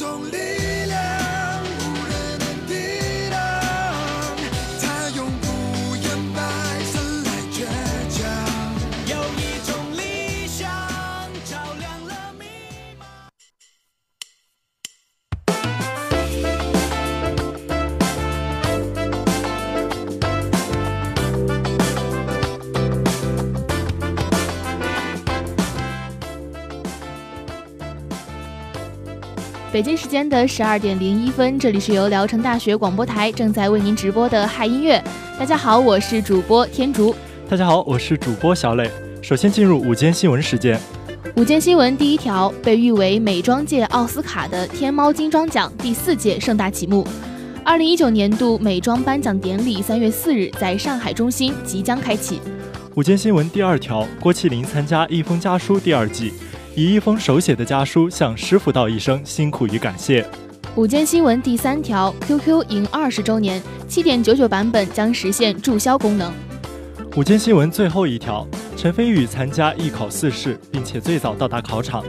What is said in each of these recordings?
有北京时间的十二点零一分，这里是由聊城大学广播台正在为您直播的嗨音乐。大家好，我是主播天竺。大家好，我是主播小磊。首先进入午间新闻时间。午间新闻第一条，被誉为美妆界奥斯卡的天猫金妆奖第四届盛大启幕。二零一九年度美妆颁奖典礼三月四日在上海中心即将开启。午间新闻第二条，郭麒麟参加《一封家书》第二季。以一封手写的家书向师傅道一声辛苦与感谢。午间新闻第三条：QQ 迎二十周年，七点九九版本将实现注销功能。午间新闻最后一条：陈飞宇参加艺考四试，并且最早到达考场。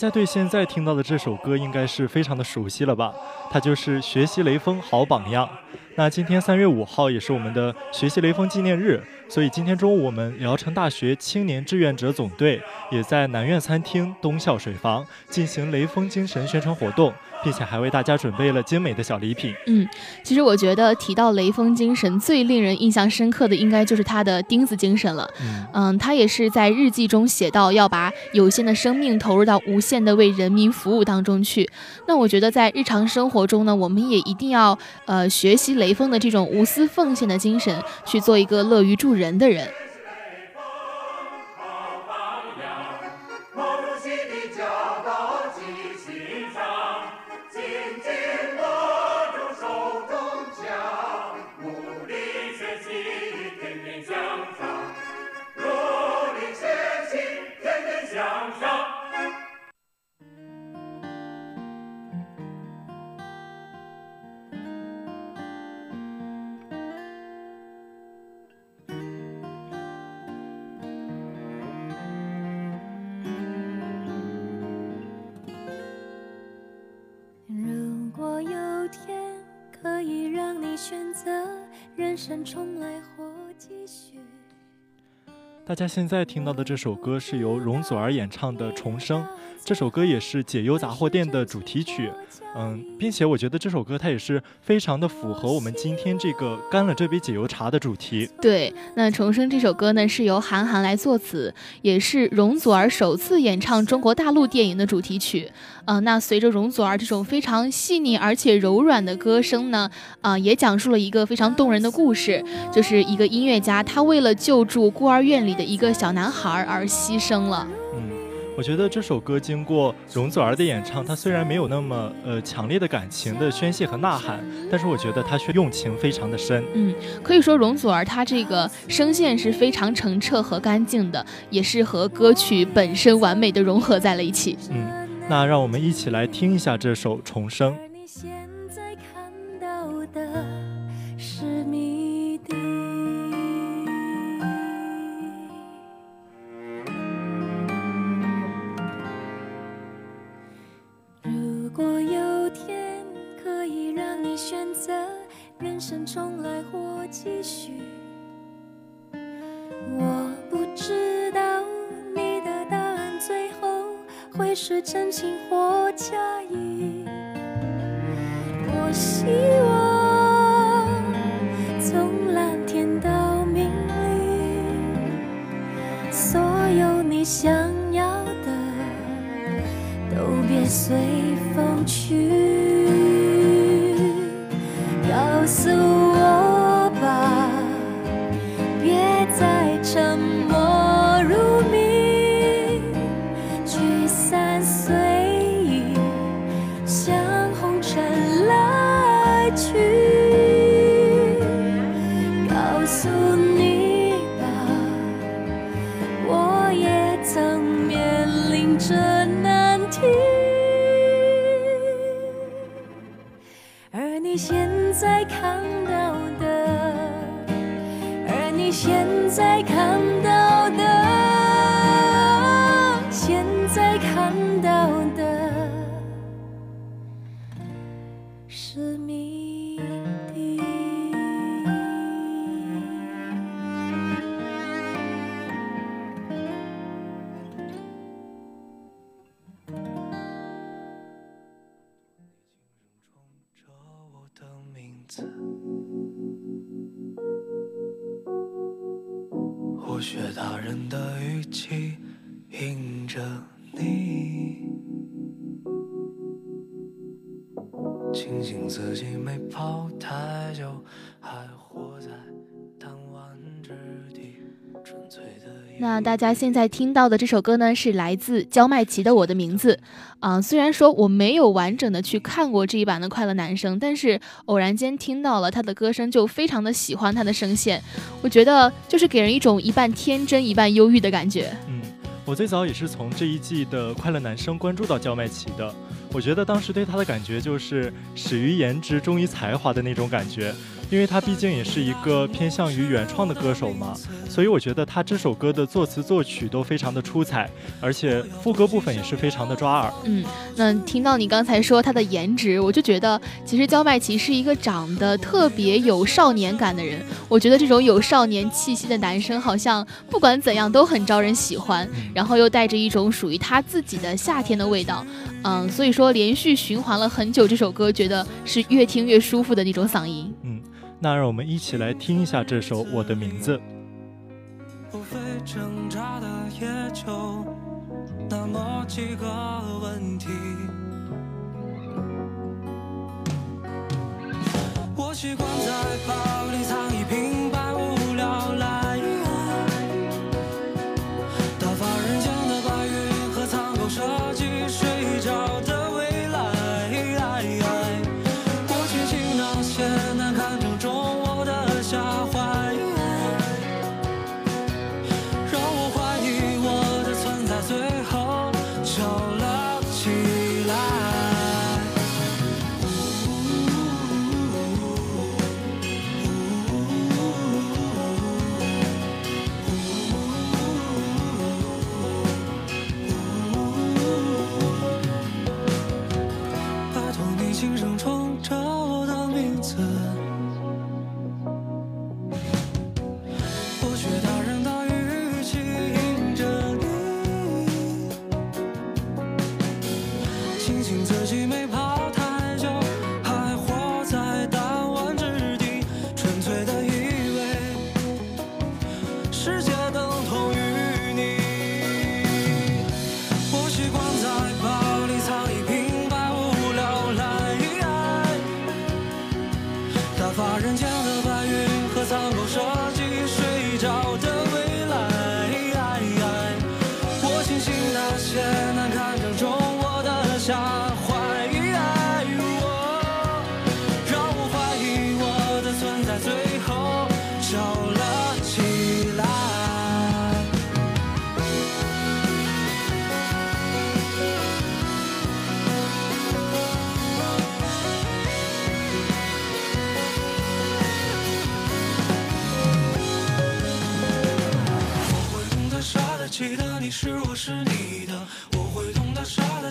大家对现在听到的这首歌应该是非常的熟悉了吧？它就是学习雷锋好榜样。那今天三月五号也是我们的学习雷锋纪念日，所以今天中午我们聊城大学青年志愿者总队也在南苑餐厅东校水房进行雷锋精神宣传活动。并且还为大家准备了精美的小礼品。嗯，其实我觉得提到雷锋精神，最令人印象深刻的应该就是他的钉子精神了。嗯，他也是在日记中写到要把有限的生命投入到无限的为人民服务当中去。那我觉得在日常生活中呢，我们也一定要呃学习雷锋的这种无私奉献的精神，去做一个乐于助人的人。山重来或继续大家现在听到的这首歌是由容祖儿演唱的《重生》，这首歌也是解忧杂货店的主题曲。嗯，并且我觉得这首歌它也是非常的符合我们今天这个干了这杯解忧茶的主题。对，那《重生》这首歌呢是由韩寒来作词，也是容祖儿首次演唱中国大陆电影的主题曲。呃，那随着容祖儿这种非常细腻而且柔软的歌声呢，啊，也讲述了一个非常动人的故事，就是一个音乐家他为了救助孤儿院里的一个小男孩而牺牲了。我觉得这首歌经过容祖儿的演唱，它虽然没有那么呃强烈的感情的宣泄和呐喊，但是我觉得她却用情非常的深。嗯，可以说容祖儿她这个声线是非常澄澈和干净的，也是和歌曲本身完美的融合在了一起。嗯，那让我们一起来听一下这首《重生》。随风去。告诉我名字，我学大人的语气迎着你，庆幸自己没跑那大家现在听到的这首歌呢，是来自焦麦琪的《我的名字》啊、虽然说我没有完整的去看过这一版的《快乐男声》，但是偶然间听到了他的歌声，就非常的喜欢他的声线。我觉得就是给人一种一半天真一半忧郁的感觉。嗯，我最早也是从这一季的《快乐男声》关注到焦麦琪的。我觉得当时对他的感觉就是始于颜值，忠于才华的那种感觉，因为他毕竟也是一个偏向于原创的歌手嘛，所以我觉得他这首歌的作词作曲都非常的出彩，而且副歌部分也是非常的抓耳。嗯，那听到你刚才说他的颜值，我就觉得其实焦麦琪是一个长得特别有少年感的人。我觉得这种有少年气息的男生，好像不管怎样都很招人喜欢，然后又带着一种属于他自己的夏天的味道。嗯，所以说连续循环了很久这首歌，觉得是越听越舒服的那种嗓音。嗯，那让我们一起来听一下这首《我的名字》。无非挣扎的也就那么几个问题。我习惯在包里藏一瓶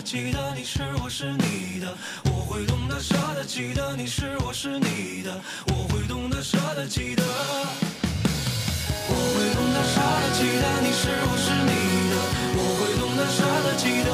记得你是我是你的，我会懂得舍得记得你是我是你的，我会懂得舍得记得，我会懂得舍得记得你是我是你的，我会懂得舍得记得，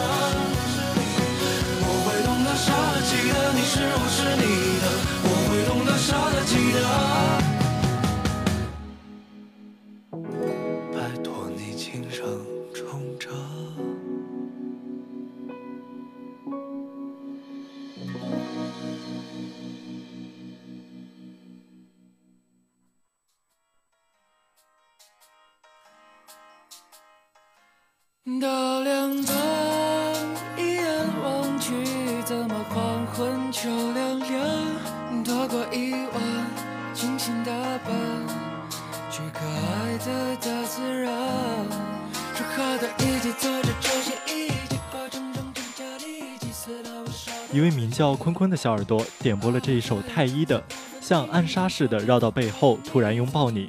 一位名叫坤坤的小耳朵点播了这一首太一的《像暗杀似的绕到背后突然拥抱你》，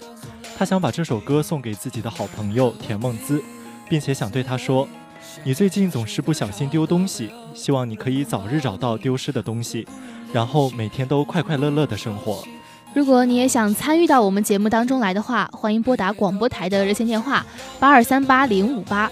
他想把这首歌送给自己的好朋友田梦姿，并且想对他说：“你最近总是不小心丢东西，希望你可以早日找到丢失的东西，然后每天都快快乐乐的生活。”如果你也想参与到我们节目当中来的话，欢迎拨打广播台的热线电话八二三八零五八，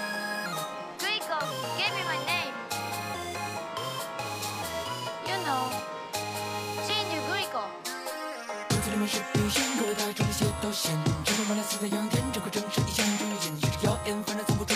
Guigo give me my name. You know 진유 Guigo 肚子里面是笔仙，各位大众的写到线，这种满脸死在仰天，这可正是一厢之言，也是谣言，反正从不住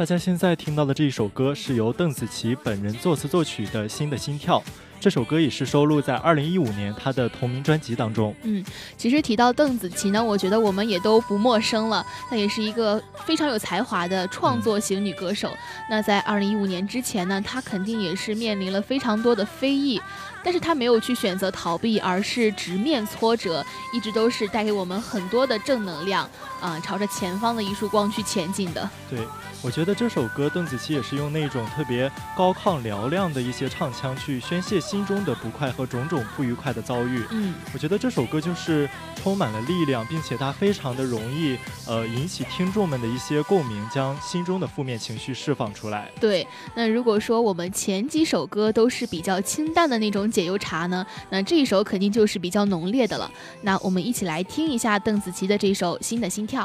大家现在听到的这一首歌是由邓紫棋本人作词作曲的《新的心跳》，这首歌也是收录在二零一五年她的同名专辑当中。嗯，其实提到邓紫棋呢，我觉得我们也都不陌生了。她也是一个非常有才华的创作型女歌手。那在二零一五年之前呢，她肯定也是面临了非常多的非议，但是她没有去选择逃避，而是直面挫折，一直都是带给我们很多的正能量啊、朝着前方的一束光去前进的。对，我觉得这首歌邓紫棋也是用那种特别高亢嘹亮的一些唱腔去宣泄心中的不快和种种不愉快的遭遇。嗯，我觉得这首歌就是充满了力量，并且它非常的容易呃引起听众们的一些共鸣，将心中的负面情绪释放出来。对，那如果说我们前几首歌都是比较清淡的那种解忧茶呢，那这一首肯定就是比较浓烈的了。那我们一起来听一下邓紫棋的这首《新的心跳》。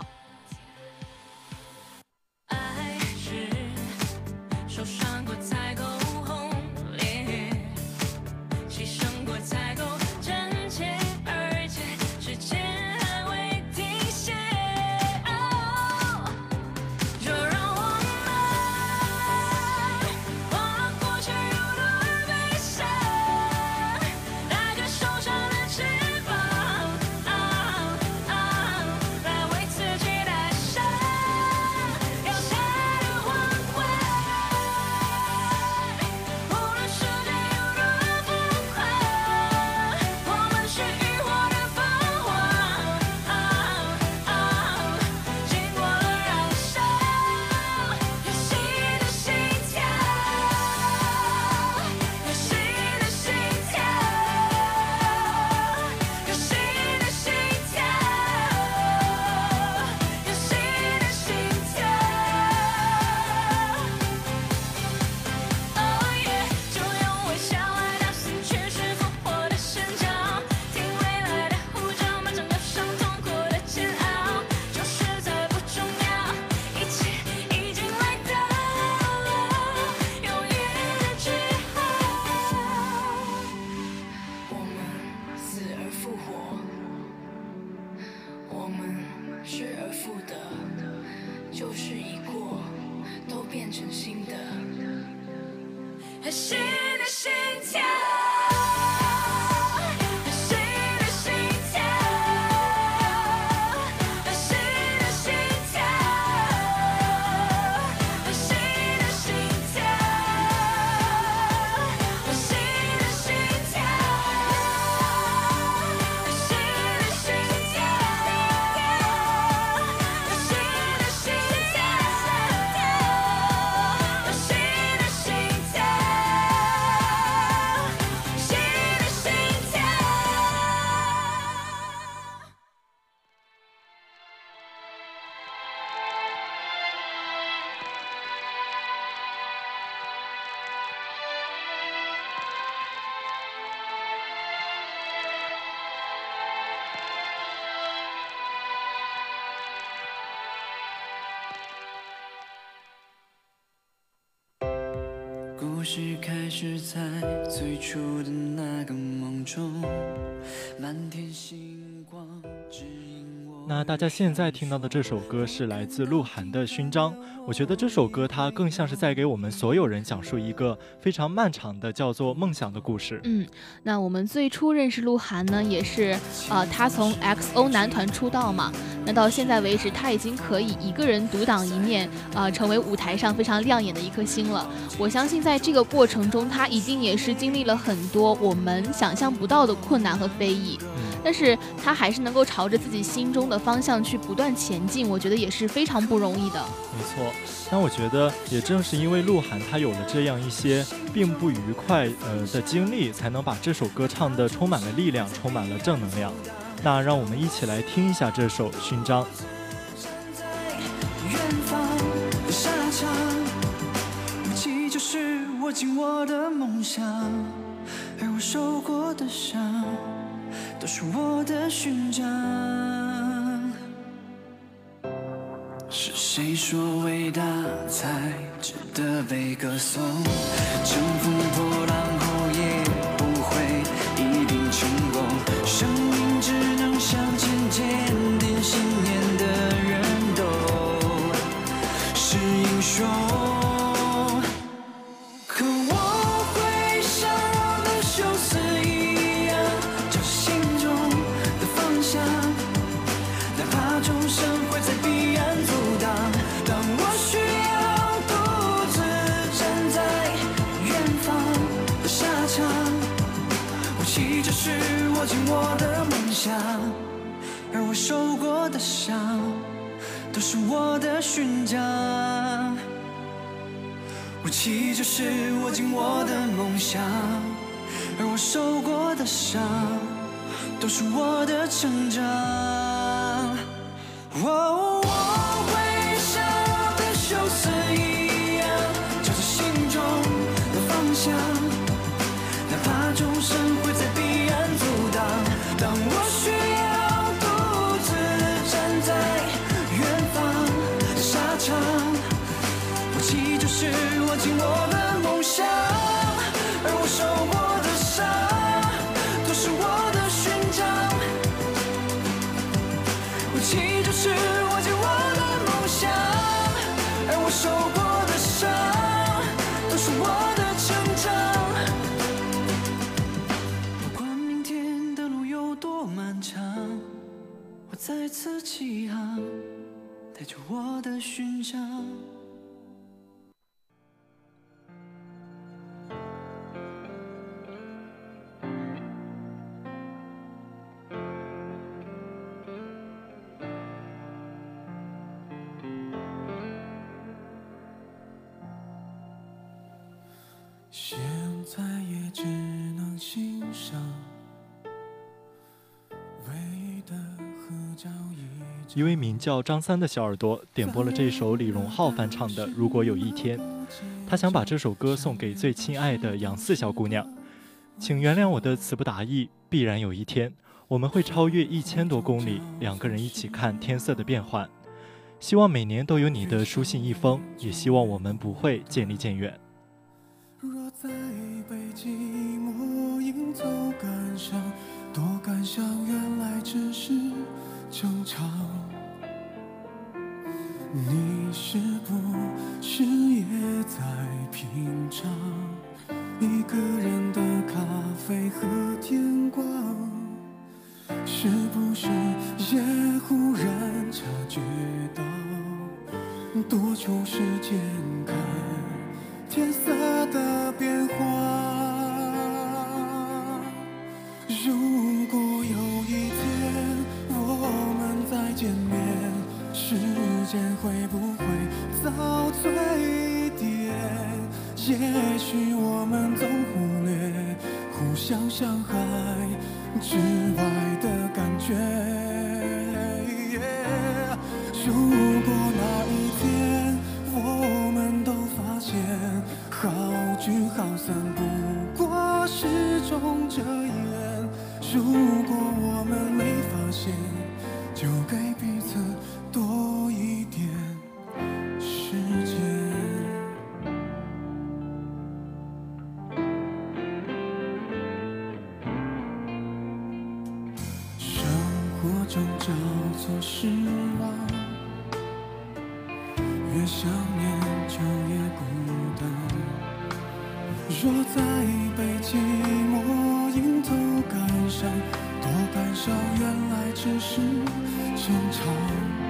是在最初的那个梦中，满天星。那大家现在听到的这首歌是来自鹿晗的《勋章》，我觉得这首歌它更像是在给我们所有人讲述一个非常漫长的叫做梦想的故事。嗯，那我们最初认识鹿晗呢，也是呃他从 XO 男团出道嘛，那到现在为止他已经可以一个人独当一面，呃，成为舞台上非常亮眼的一颗星了。我相信在这个过程中，他一定也是经历了很多我们想象不到的困难和非议。但是他还是能够朝着自己心中的方向去不断前进，我觉得也是非常不容易的。没错，但我觉得也正是因为鹿晗他有了这样一些并不愉快呃的经历，才能把这首歌唱得充满了力量，充满了正能量。那让我们一起来听一下这首《勋章》。远方的沙场，武器就是握紧我的梦想，而我受过的伤。都是我的勋章。是谁说伟大才值得被歌颂？乘风武器就是我紧握的梦想，而我受过的伤，都是我的成长。在也只能欣赏唯一的合照一一位名叫张三的小耳朵点播了这首李荣浩翻唱的《如果有一天》，他想把这首歌送给最亲爱的杨四小姑娘，请原谅我的词不达意。必然有一天，我们会超越一千多公里，两个人一起看天色的变换。希望每年都有你的书信一封，也希望我们不会渐离渐远。想念就越孤单。若再被寂寞迎头赶上，多感伤原来只是正常。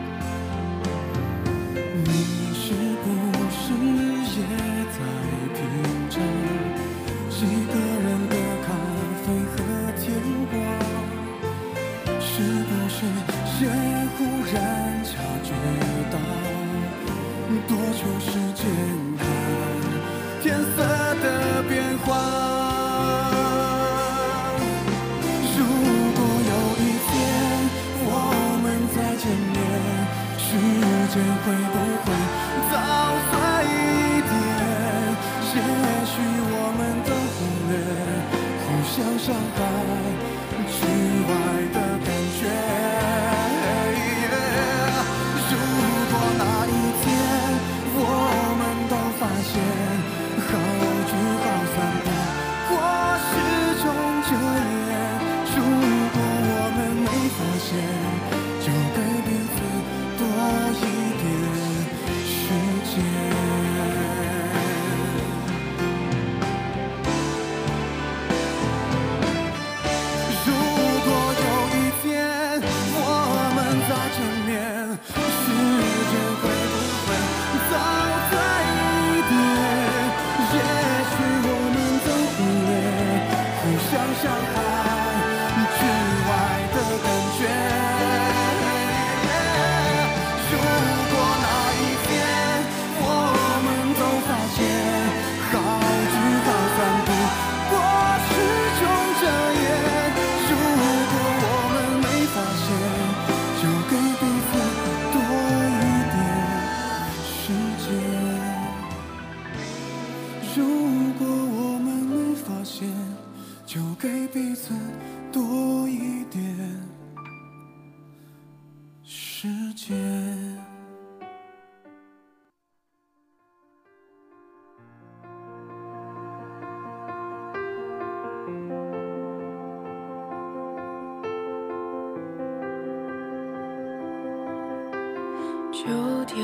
互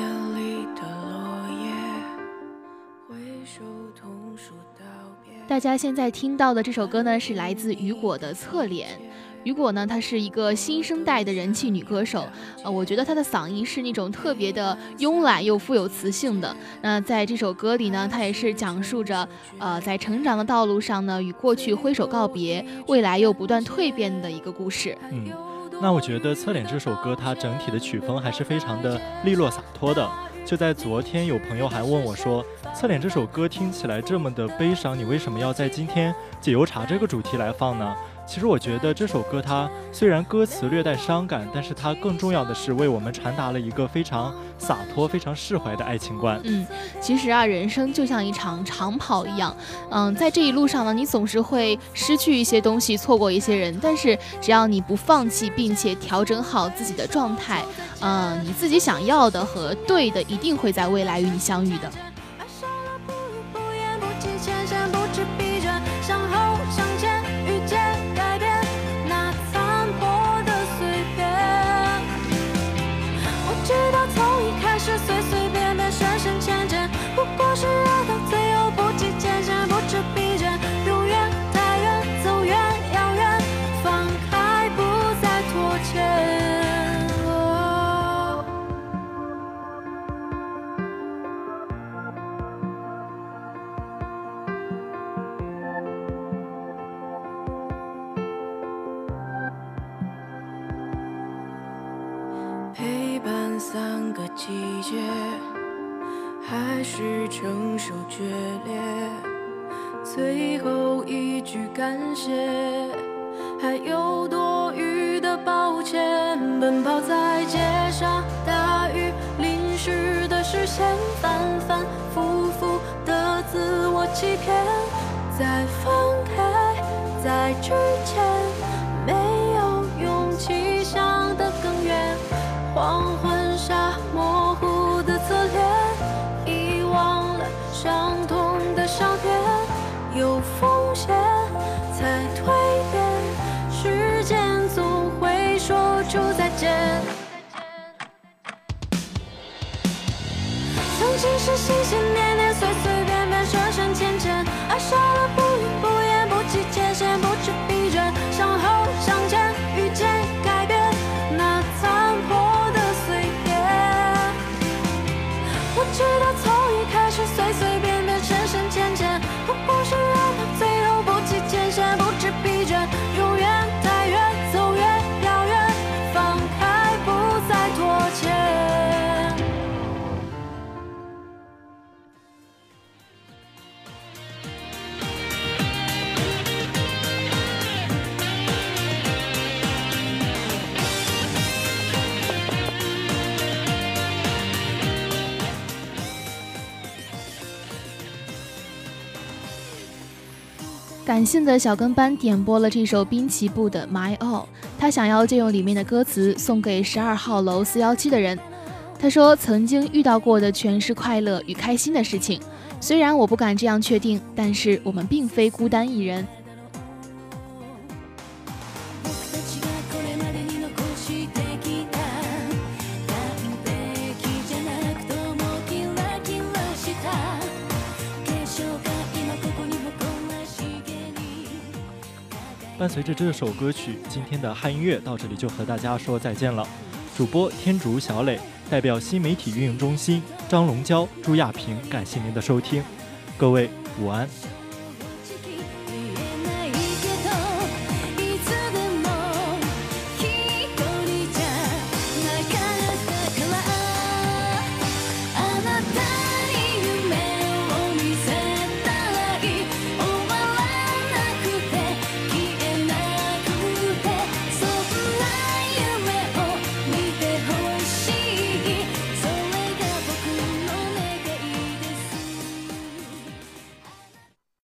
天里的落叶，挥手同说道别。大家现在听到的这首歌呢，是来自雨果的《侧脸》。雨果呢，她是一个新生代的人气女歌手，呃，我觉得她的嗓音是那种特别的慵懒又富有磁性的。那在这首歌里呢，她也是讲述着，呃，在成长的道路上呢，与过去挥手告别，未来又不断蜕变的一个故事。嗯，那我觉得《侧脸》这首歌，它整体的曲风还是非常的利落洒脱的。就在昨天，有朋友还问我说，《侧脸》这首歌听起来这么的悲伤，你为什么要在今天解忧茶这个主题来放呢？其实我觉得这首歌它虽然歌词略带伤感，但是它更重要的是为我们传达了一个非常洒脱、非常释怀的爱情观。嗯，其实啊，人生就像一场长跑一样，嗯，在这一路上呢，你总是会失去一些东西，错过一些人，但是只要你不放弃，并且调整好自己的状态，嗯，你自己想要的和对的，一定会在未来与你相遇的。最后一句感谢，还有多余的抱歉。奔跑在街上，大雨淋湿的视线，反反复复的自我欺骗。再放开，在之是心心念念，随随感性的小跟班点播了这首滨崎步的《My All》，他想要借用里面的歌词送给十二号楼四幺七的人。他说：“曾经遇到过的全是快乐与开心的事情，虽然我不敢这样确定，但是我们并非孤单一人。”伴随着这首歌曲，今天的汉音乐到这里就和大家说再见了。主播天竺小磊，代表新媒体运营中心张龙娇、朱亚平，感谢您的收听，各位午安。